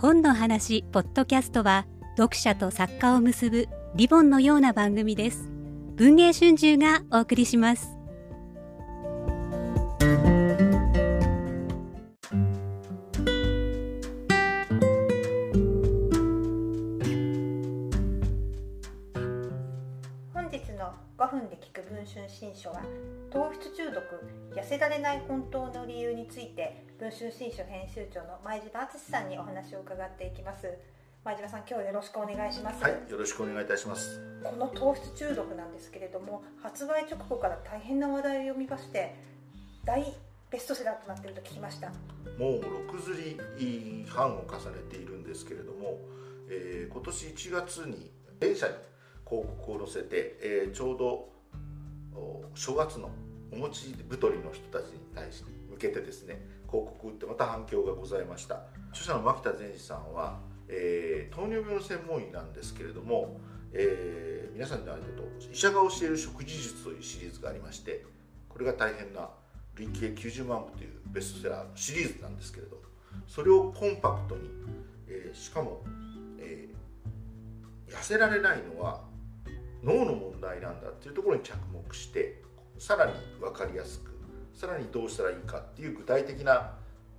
本の話ポッドキャストは読者と作家を結ぶリボンのような番組です。文藝春秋がお送りします。5分で聞く文春新書は糖質中毒痩せられない本当の理由について文春新書編集長の前島敦さんにお話を伺っていきます。前島さん今日よろしくお願いします、はい、よろしくお願いいたします。この糖質中毒なんですけれども発売直後から大変な話題を読みまして大ベストセラーとなっていると聞きました。もう6釣り半を重ねているんですけれども、えー今年1月に電車に広告を載せて、えーちょうどお正月のお餅太りの人たちに対して向けてですね広告打ってまた反響がございました。著者の牧田善治さんは、えー糖尿病の専門医なんですけれども、えー皆さんにあると医者が教える食事術というシリーズがありましてこれが大変な累計90万部というベストセラーのシリーズなんですけれどそれをコンパクトに、えーしかも、えー痩せられないのは脳の問題なんだっていうところに着目してさらに分かりやすくさらにどうしたらいいかっていう具体的な、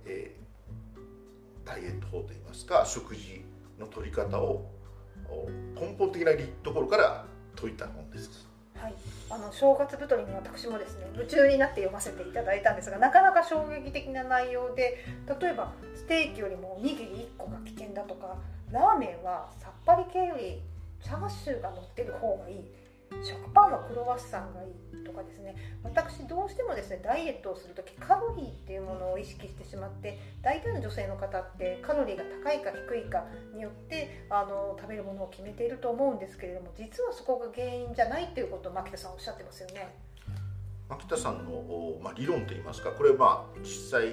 えーダイエット法といいますか食事の取り方を根本的なところから解いた本です。はい、あの正月太りに私もですね夢中になって読ませていただいたんですがなかなか衝撃的な内容で例えばステーキよりもおにぎり1個が危険だとかラーメンはさっぱり系よりチャーシューが乗ってる方がいい食パンはクロワッサンがいいとかですね私どうしてもですねダイエットをする時カロリーっていうものを意識してしまって大体の女性の方ってカロリーが高いか低いかによってあの食べるものを決めていると思うんですけれども実はそこが原因じゃないっていうことを牧田さんおっしゃってますよね。牧田さんの、まあ、理論といいますかこれはまあ実際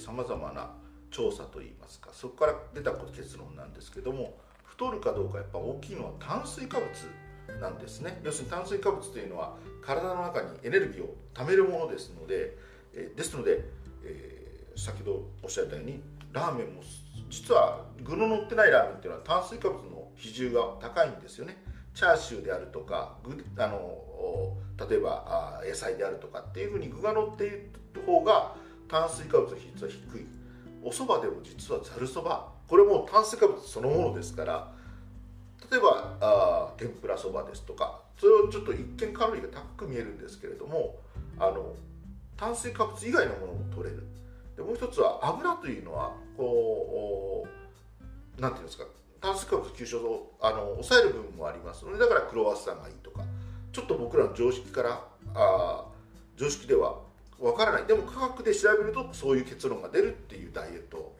さまざまな調査といいますかそこから出た結論なんですけども太るかどうかやっぱ大きいのは炭水化物なんですね。要するに炭水化物というのは体の中にエネルギーを貯めるものですので、えですので、えー先ほどおっしゃったようにラーメンも実は具の乗ってないラーメンっていうのは炭水化物の比重が高いんですよね。チャーシューであるとか具あの例えばあ野菜であるとかっていうふうに具が乗っている方が炭水化物の比率は低い。お蕎麦でも実はざるそばこれも炭水化物そのものですから例えばあ天ぷらそばですとかそれをちょっと一見カロリーが高く見えるんですけれどもあの炭水化物以外のものも取れる。でもう一つは油というのはこうおなんていうんですか炭水化物吸収をあの抑える部分もありますのでだからクロワッサンがいいとかちょっと僕らの常識からあ常識ではわからない。でも科学で調べるとそういう結論が出るっていうダイエット、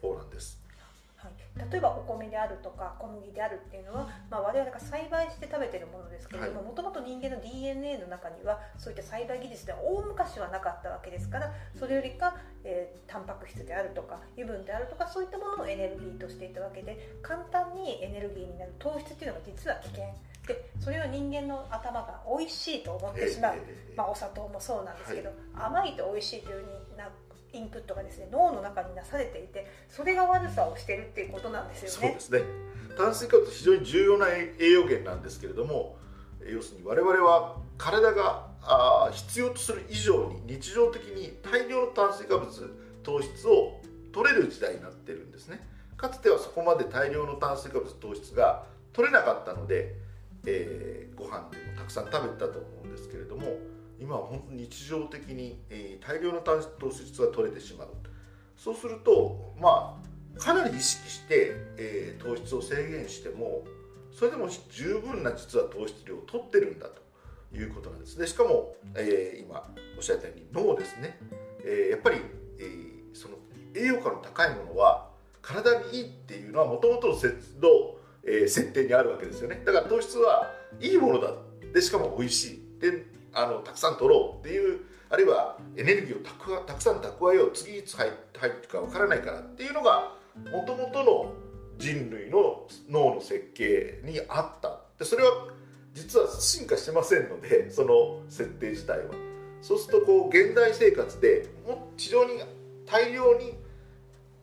例えばお米であるとか小麦であるっていうのは、まあ、我々が栽培して食べてるものですけれどももともと人間の DNA の中にはそういった栽培技術では大昔はなかったわけですからそれよりか、えータンパク質であるとか油分であるとかそういったものをエネルギーとしていたわけで簡単にエネルギーになる糖質っていうのが実は危険。でそれを人間の頭が美味しいと思ってしまう、えーまあ、お砂糖もそうなんですけど、甘いと美味しいというふうになインプットがですね脳の中になされていてそれが悪さをしてるっていうことなんですよねそうで。すね炭水化物非常に重要な栄養源なんですけれどもえ要するに我々は体があ必要とする以上に日常的に大量の炭水化物糖質を取れる時代になってるんですねかつてはそこまで大量の炭水化物糖質が取れなかったので、えーご飯でもたくさん食べたと思うんですけれども今は本当に日常的に、えー大量の糖質が取れてしまう。そうするとまあかなり意識して、えー糖質を制限してもそれでも十分な実は糖質量を取ってるんだということなんです。でしかも、えー今おっしゃったように脳ですね、えーやっぱり、えーその栄養価の高いものは体にいいっていうのはもともとの設の、えー設定にあるわけですよね。だから糖質はいいものだ。でしかも美味しい。であのたくさん取ろうっていうあるいはエネルギーをたくたくさん蓄えよう次いつ入ってるかわからないからっていうのがもともとの人類の脳の設計にあった。でそれは実は進化してませんので その設定自体は。そうするとこう現代生活でもう非常に大量に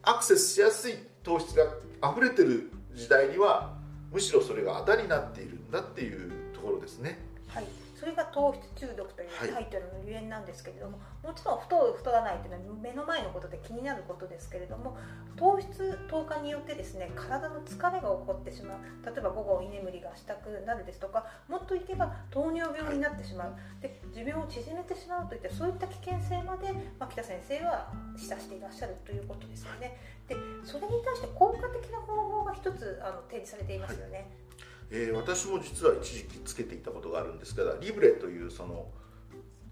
アクセスしやすい糖質が溢れてる時代にはむしろそれがあだになっているんだっていうところですね。はい。それが糖質中毒というタイトルのゆえんなんですけれども、はい、もちろん太る太らないというのは目の前のことで気になることですけれども糖質糖化によってですね体の疲れが起こってしまう例えば午後居眠りがしたくなるですとかもっといけば糖尿病になってしまう、で寿命を縮めてしまうといったそういった危険性まで牧田先生は示唆していらっしゃるということですよね。でそれに対して効果的な方法が一つあの提示されていますよね。えー、私も実は一時期つけていたことがあるんですけどリブレというその、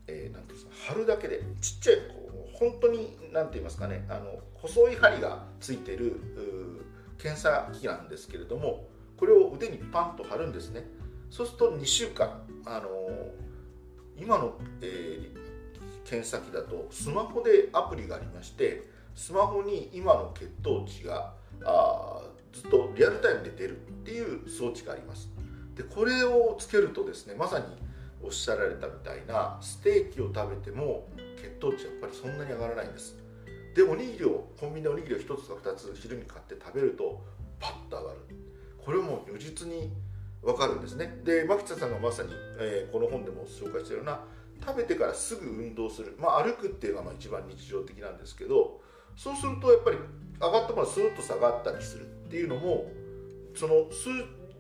えー、なんていうんですか貼るだけでちっちゃいこう本当になんて言いますかねあの細い針がついてる検査機器なんですけれどもこれを腕にパンと貼るんですね。そうすると2週間あの今の、えー、検査機だとスマホでアプリがありましてスマホに今の血糖値があずっとリアルタイムで出る。装置があります。でこれをつけるとですねまさにおっしゃられたみたいなステーキを食べても血糖値やっぱりそんなに上がらないんです。でおにぎりをコンビニでおにぎりを1つか2つ昼に買って食べるとパッと上がる。これも如実に分かるんですね。で牧田さんがまさに、えー、この本でも紹介してるような食べてからすぐ運動する、まあ、歩くっていうのがまあ一番日常的なんですけどそうするとやっぱり上がったものがスーッと下がったりするっていうのもその数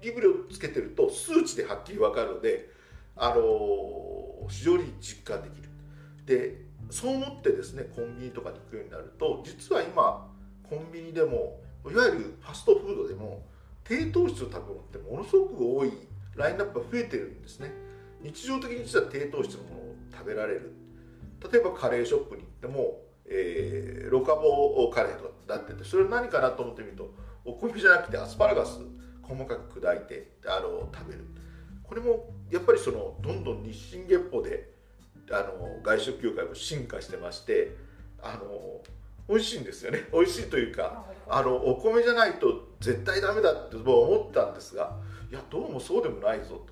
リブレをつけてると数値ではっきり分かるので、あの非常に実感できる。でそう思ってですねコンビニとかに行くようになると実は今コンビニでもいわゆるファストフードでも低糖質の食べ物ってものすごく多いラインナップが増えてるんですね。日常的に実は低糖質のものを食べられる。例えばカレーショップに行っても、えー、ロカボカレーとかってなっててそれは何かなと思ってみるとお米じゃなくてアスパラガス。細かく砕いてあの食べる。これもやっぱりそのどんどん日進月歩であの外食業界も進化してましてあの美味しいんですよね。美味しいというかあのお米じゃないと絶対ダメだって思ったんですがいやどうもそうでもないぞ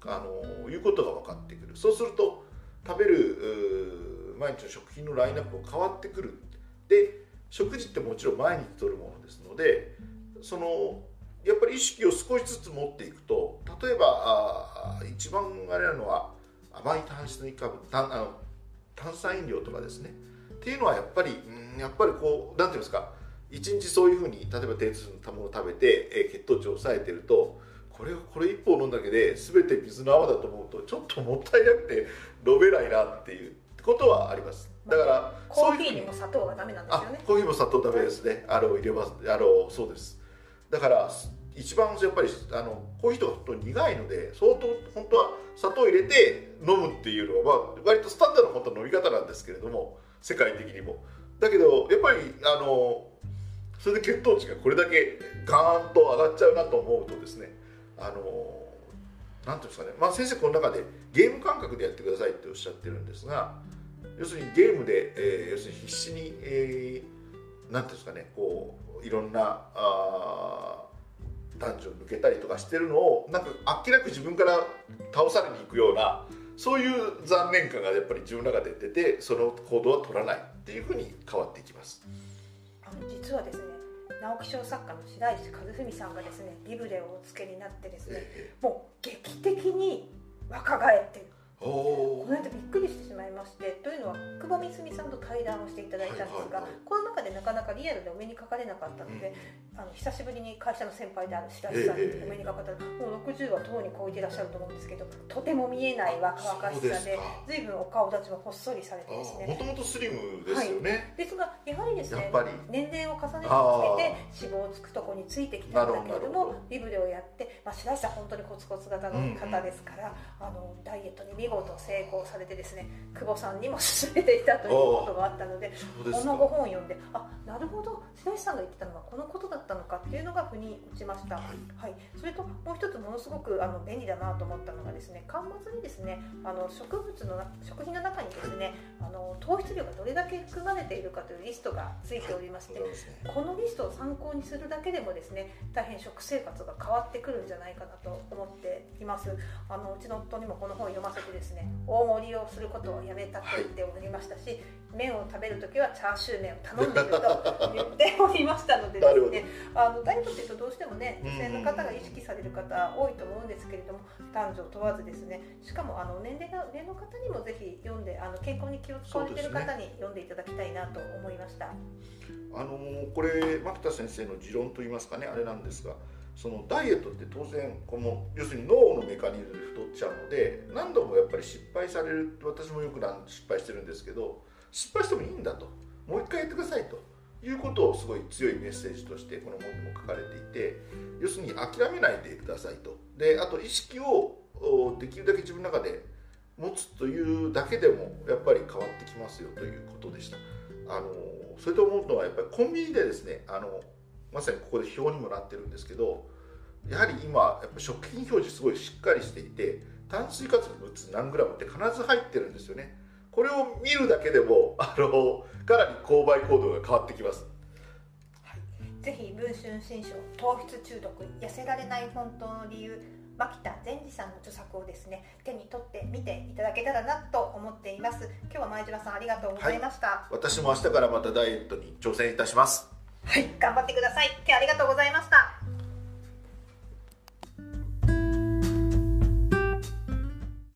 とあのいうことが分かってくる。そうすると食べる毎日の食品のラインナップも変わってくる。で食事ってもちろん毎日とるものですのでそのやっぱり意識を少しずつ持っていくと例えばあ一番あれなのは甘い炭質にかぶ炭あの炭酸飲料とかですね。っていうのはやっぱりんやっぱりこう何て言うんですか一日そういうふうに例えば低糖質のものを食べて、え血糖値を抑えてるとこれこれ1本飲んだけで全て水の泡だと思うとちょっともったいなくて飲めないなっていうことはあります。だからコーヒーにも砂糖がダメなんですよね。コーヒーも砂糖ダメですね。あの入れます。あのそうです。だから一番やっぱりあのコーヒーとか苦いので相当本当は砂糖入れて飲むっていうのは、まあ、割とスタンダードの本当飲み方なんですけれども世界的にも。だけどやっぱりあのそれで血糖値がこれだけガーンと上がっちゃうなと思うとですねあのなんていうんですかね、まあ、先生この中でゲーム感覚でやってくださいっておっしゃってるんですが要するにゲームで、えー、要するに必死に、えー、なんていうんですかねこういろんなあ男女抜けたりとかしてるのをなんかあっけなく自分から倒されに行くようなそういう残念感がやっぱり自分の中で出てその行動は取らないっていうふうに変わっていきます。あの実はですね直木賞作家の白石和文さんがですねリブレをお付けになってですね、ええ、もう劇的に若返ってる。この間びっくりしてしまいましてというのは久保美澄さんと対談をしていただいたんですが、この中でなかなかリアルでお目にかかれなかったので、あの久しぶりに会社の先輩である白石さんにお目にかかったら、もう60はとうに超えていらっしゃると思うんですけどとても見えない若々しさで随分お顔立ちもほっそりされてですね。もともとスリムですよね、はい、ですがやはりですね年齢を重ねてつけて脂肪をつくとこについてきたんだけれどもリブレをやって、まあ、白石さん本当にコツコツ型の方ですから、うんうん、あのダイエットに見事成功されてですね久保さんにも勧めていたということがあったのでこのご本を読んであなるほど。白石さんが言ってたのはこのことだったのかっていうのが腑に落ちました、はい、はい、それともう一つものすごくあの便利だなと思ったのがですね端末にですね。あの植物の食品の中にですねあの糖質量がどれだけ含まれているかというリストがついておりまして、はい、このリストを参考にするだけでもですね大変食生活が変わってくるんじゃないかなと思っています。あのうちの夫にもこの本を読ませてですね大盛りをすることをやめたと言っておりましたし、はい、麺を食べる時はチャーシュー麺を頼んでいると 言っておりましたのでですねあのダイエットっていうとどうしてもね女性の方が意識される方多いと思うんですけれども男女問わずですね。しかもあの年齢が上の方にもぜひ読んであの健康に気を使われてる方に読んでいただきたいなと思いました。あのこれ牧田先生の持論といいますかねあれなんですがそのダイエットって当然この要するに脳のメカニズムで太っちゃうので何度もやっぱり失敗される私もよく失敗してるんですけど失敗してもいいんだと。もう一回やってくださいと。いうことをすごい強いメッセージとしてこの本にも書かれていて要するに諦めないでくださいと。であと意識をできるだけ自分の中で持つというだけでもやっぱり変わってきますよということでした。あのそれと思うのはやっぱりコンビニでですねあのまさにここで表にもなってるんですけどやはり今やっぱ食品表示すごいしっかりしていて炭水化物何グラムって必ず入ってるんですよね。これを見るだけでもあのかなり購買行動が変わってきます。はい、ぜひ文春新書糖質中毒痩せられない本当の理由牧田善治さんの著作をですね手に取って見ていただけたらなと思っています。今日は前島さんありがとうございました、はい、私も明日からまたダイエットに挑戦いたしますはい、頑張ってください。今日ありがとうございました。